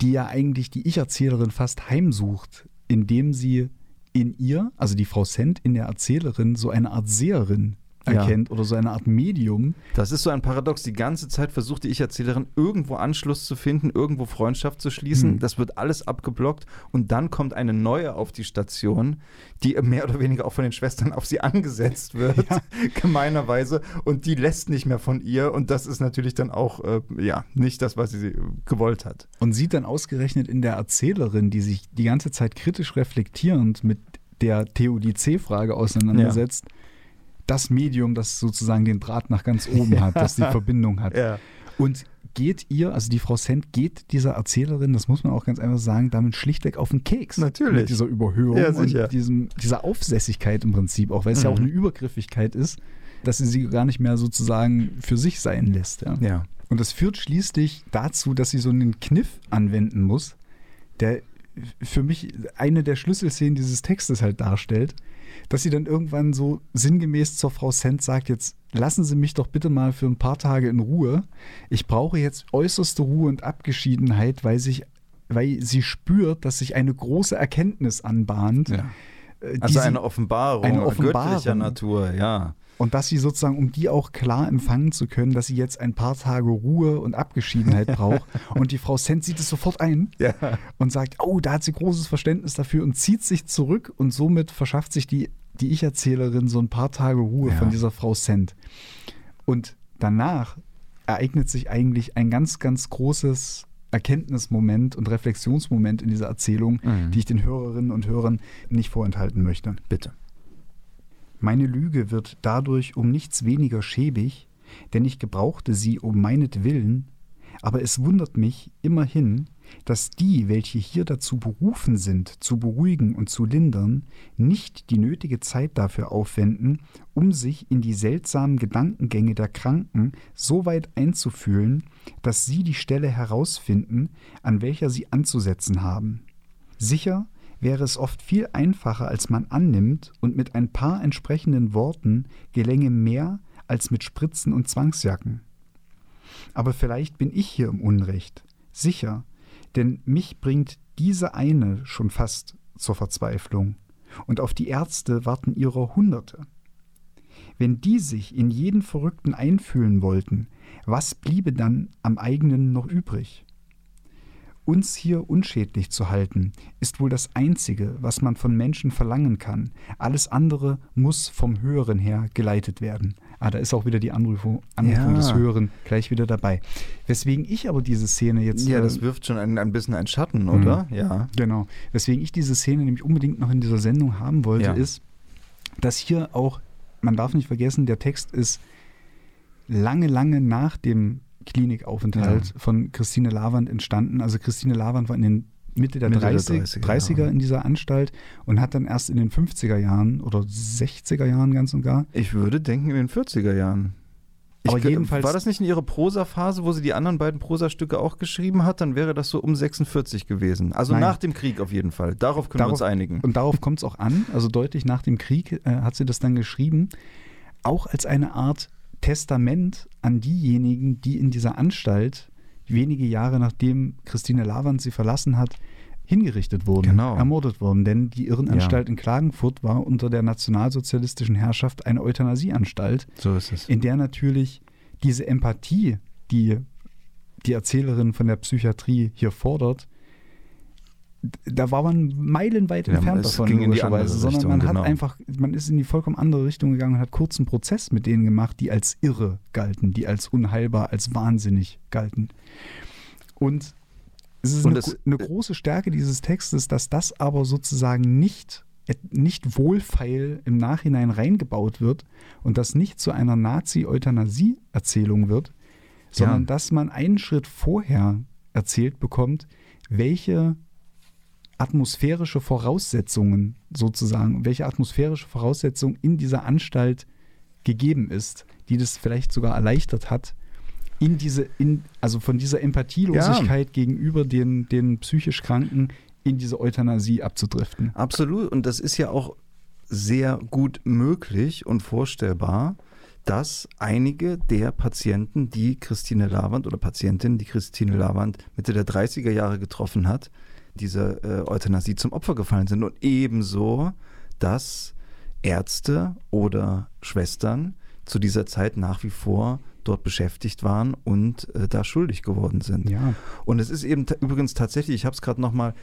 die ja eigentlich die Ich-Erzählerin fast heimsucht, indem sie in ihr, also die Frau Sent in der Erzählerin, so eine Art Seherin erkennt ja. oder so eine Art Medium. Das ist so ein Paradox. Die ganze Zeit versucht die Ich-Erzählerin irgendwo Anschluss zu finden, irgendwo Freundschaft zu schließen. Hm. Das wird alles abgeblockt und dann kommt eine neue auf die Station, die mehr oder weniger auch von den Schwestern auf sie angesetzt wird, ja. gemeinerweise. Und die lässt nicht mehr von ihr und das ist natürlich dann auch äh, ja nicht das, was sie gewollt hat. Und sieht dann ausgerechnet in der Erzählerin, die sich die ganze Zeit kritisch reflektierend mit der Theodizee-Frage auseinandersetzt, ja das Medium, das sozusagen den Draht nach ganz oben hat, das die Verbindung hat. Ja. Und geht ihr, also die Frau Sent, geht dieser Erzählerin, das muss man auch ganz einfach sagen, damit schlichtweg auf den Keks. Natürlich. Mit dieser Überhöhung ja, und diesem, dieser Aufsässigkeit im Prinzip, auch weil es mhm. ja auch mhm. eine Übergriffigkeit ist, dass sie sie gar nicht mehr sozusagen für sich sein lässt. Ja. ja. Und das führt schließlich dazu, dass sie so einen Kniff anwenden muss, der für mich eine der Schlüsselszenen dieses Textes halt darstellt, dass sie dann irgendwann so sinngemäß zur Frau Sent sagt, jetzt lassen Sie mich doch bitte mal für ein paar Tage in Ruhe. Ich brauche jetzt äußerste Ruhe und Abgeschiedenheit, weil sich weil sie spürt, dass sich eine große Erkenntnis anbahnt. Ja. Äh, also eine Offenbarung, eine Offenbarung göttlicher Natur, ja. Und dass sie sozusagen, um die auch klar empfangen zu können, dass sie jetzt ein paar Tage Ruhe und Abgeschiedenheit braucht. und die Frau Sent sieht es sofort ein ja. und sagt, oh, da hat sie großes Verständnis dafür und zieht sich zurück und somit verschafft sich die, die Ich-Erzählerin so ein paar Tage Ruhe ja. von dieser Frau Sent. Und danach ereignet sich eigentlich ein ganz, ganz großes Erkenntnismoment und Reflexionsmoment in dieser Erzählung, mhm. die ich den Hörerinnen und Hörern nicht vorenthalten möchte. Bitte. Meine Lüge wird dadurch um nichts weniger schäbig, denn ich gebrauchte sie um meinetwillen, aber es wundert mich immerhin, dass die, welche hier dazu berufen sind, zu beruhigen und zu lindern, nicht die nötige Zeit dafür aufwenden, um sich in die seltsamen Gedankengänge der Kranken so weit einzufühlen, dass sie die Stelle herausfinden, an welcher sie anzusetzen haben. Sicher wäre es oft viel einfacher, als man annimmt, und mit ein paar entsprechenden Worten gelänge mehr als mit Spritzen und Zwangsjacken. Aber vielleicht bin ich hier im Unrecht, sicher, denn mich bringt diese eine schon fast zur Verzweiflung, und auf die Ärzte warten ihrer Hunderte. Wenn die sich in jeden Verrückten einfühlen wollten, was bliebe dann am eigenen noch übrig? Uns hier unschädlich zu halten, ist wohl das Einzige, was man von Menschen verlangen kann. Alles andere muss vom Höheren her geleitet werden. Ah, da ist auch wieder die Anrufung, Anrufung ja. des Höheren gleich wieder dabei. Weswegen ich aber diese Szene jetzt. Ja, das äh, wirft schon ein, ein bisschen einen Schatten, oder? Mhm. Ja. Genau. Weswegen ich diese Szene nämlich unbedingt noch in dieser Sendung haben wollte, ja. ist, dass hier auch, man darf nicht vergessen, der Text ist lange, lange nach dem Klinikaufenthalt ja. von Christine Lavand entstanden. Also Christine Lavand war in den Mitte der, Mitte 30, der 30er, 30er ja. in dieser Anstalt und hat dann erst in den 50er Jahren oder 60er Jahren ganz und gar. Ich würde denken in den 40er Jahren. Aber jedenfalls war das nicht in ihrer Prosaphase, wo sie die anderen beiden Prosastücke auch geschrieben hat? Dann wäre das so um 46 gewesen. Also Nein. nach dem Krieg auf jeden Fall. Darauf können darauf, wir uns einigen. Und darauf kommt es auch an. Also deutlich nach dem Krieg äh, hat sie das dann geschrieben. Auch als eine Art Testament an diejenigen, die in dieser Anstalt wenige Jahre nachdem Christine Lavand sie verlassen hat, hingerichtet wurden, genau. ermordet wurden. Denn die Irrenanstalt ja. in Klagenfurt war unter der nationalsozialistischen Herrschaft eine Euthanasieanstalt, so ist es. in der natürlich diese Empathie, die die Erzählerin von der Psychiatrie hier fordert, da war man meilenweit ja, entfernt davon, logischerweise, sondern Richtung, man hat genau. einfach, man ist in die vollkommen andere Richtung gegangen und hat kurzen Prozess mit denen gemacht, die als irre galten, die als unheilbar, als wahnsinnig galten. Und es ist eine, es, eine, große Stärke dieses Textes, dass das aber sozusagen nicht, nicht wohlfeil im Nachhinein reingebaut wird und das nicht zu einer Nazi-Euthanasie-Erzählung wird, sondern ja. dass man einen Schritt vorher erzählt bekommt, welche atmosphärische Voraussetzungen sozusagen, welche atmosphärische Voraussetzung in dieser Anstalt gegeben ist, die das vielleicht sogar erleichtert hat, in diese, in, also von dieser Empathielosigkeit ja. gegenüber den, den psychisch Kranken in diese Euthanasie abzudriften. Absolut. Und das ist ja auch sehr gut möglich und vorstellbar, dass einige der Patienten, die Christine Lavand oder Patientinnen, die Christine Lavand Mitte der 30er Jahre getroffen hat, dieser äh, Euthanasie zum Opfer gefallen sind. Und ebenso, dass Ärzte oder Schwestern zu dieser Zeit nach wie vor dort beschäftigt waren und äh, da schuldig geworden sind. Ja. Und es ist eben übrigens tatsächlich, ich habe es gerade nochmal,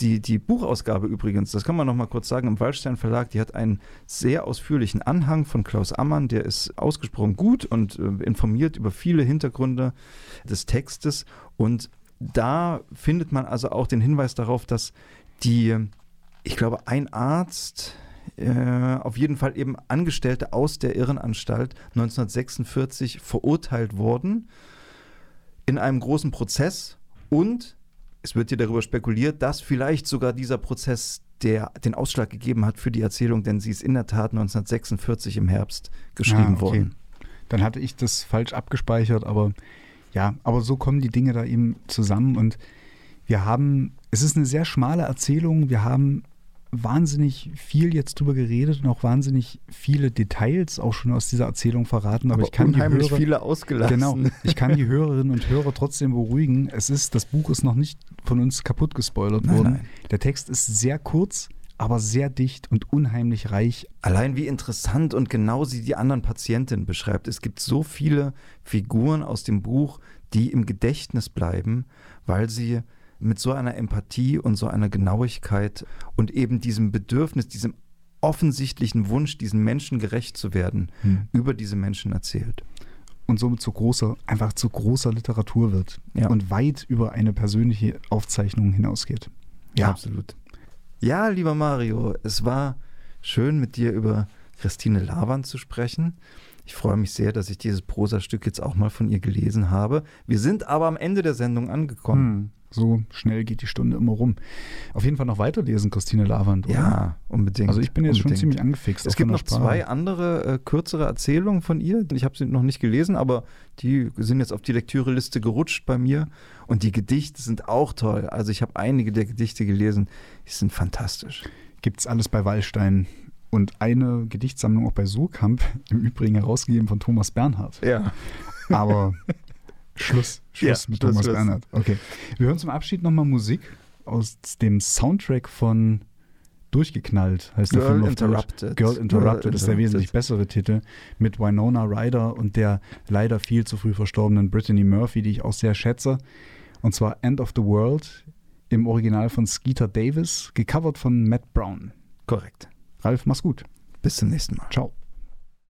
die, die Buchausgabe übrigens, das kann man nochmal kurz sagen, im Waldstein Verlag, die hat einen sehr ausführlichen Anhang von Klaus Ammann, der ist ausgesprochen gut und äh, informiert über viele Hintergründe des Textes und da findet man also auch den Hinweis darauf, dass die, ich glaube, ein Arzt, äh, auf jeden Fall eben Angestellte aus der Irrenanstalt 1946 verurteilt wurden in einem großen Prozess und es wird hier darüber spekuliert, dass vielleicht sogar dieser Prozess der den Ausschlag gegeben hat für die Erzählung, denn sie ist in der Tat 1946 im Herbst geschrieben ah, okay. worden. Dann hatte ich das falsch abgespeichert, aber ja, aber so kommen die Dinge da eben zusammen und wir haben, es ist eine sehr schmale Erzählung, wir haben wahnsinnig viel jetzt drüber geredet und auch wahnsinnig viele Details auch schon aus dieser Erzählung verraten. Aber, aber ich kann die Hörer, viele ausgelassen. Genau, ich kann die Hörerinnen und Hörer trotzdem beruhigen. Es ist, das Buch ist noch nicht von uns kaputt gespoilert nein, worden. Nein. Der Text ist sehr kurz, aber sehr dicht und unheimlich reich. Allein wie interessant und genau sie die anderen Patientinnen beschreibt. Es gibt so viele Figuren aus dem Buch, die im Gedächtnis bleiben, weil sie mit so einer Empathie und so einer Genauigkeit und eben diesem Bedürfnis, diesem offensichtlichen Wunsch, diesen Menschen gerecht zu werden, hm. über diese Menschen erzählt. Und somit zu großer, einfach zu großer Literatur wird ja. und weit über eine persönliche Aufzeichnung hinausgeht. Ja, absolut. Ja, lieber Mario, es war schön mit dir über Christine Lavand zu sprechen. Ich freue mich sehr, dass ich dieses Prosastück jetzt auch mal von ihr gelesen habe. Wir sind aber am Ende der Sendung angekommen. Hm, so schnell geht die Stunde immer rum. Auf jeden Fall noch weiterlesen, Christine Lavand, oder? Ja, unbedingt. Also ich bin jetzt unbedingt. schon ziemlich angefixt. Es gibt noch Sprache. zwei andere äh, kürzere Erzählungen von ihr. Ich habe sie noch nicht gelesen, aber die sind jetzt auf die Lektüreliste gerutscht bei mir. Und die Gedichte sind auch toll. Also ich habe einige der Gedichte gelesen. Die sind fantastisch. Gibt es alles bei Wallstein und eine Gedichtsammlung auch bei Surkamp, im Übrigen herausgegeben von Thomas Bernhard. Ja. Aber Schluss, Schluss ja, mit Thomas Schluss. Bernhard. Okay. Wir hören zum Abschied nochmal Musik aus dem Soundtrack von Durchgeknallt, heißt Girl der Film auf Interrupted. Deutsch. Girl Interrupted Girl ist der wesentlich bessere Titel mit Winona Ryder und der leider viel zu früh verstorbenen Brittany Murphy, die ich auch sehr schätze. Und zwar End of the World im Original von Skeeter Davis, gecovert von Matt Brown. Korrekt. Ralf, mach's gut. Bis zum nächsten Mal. Ciao.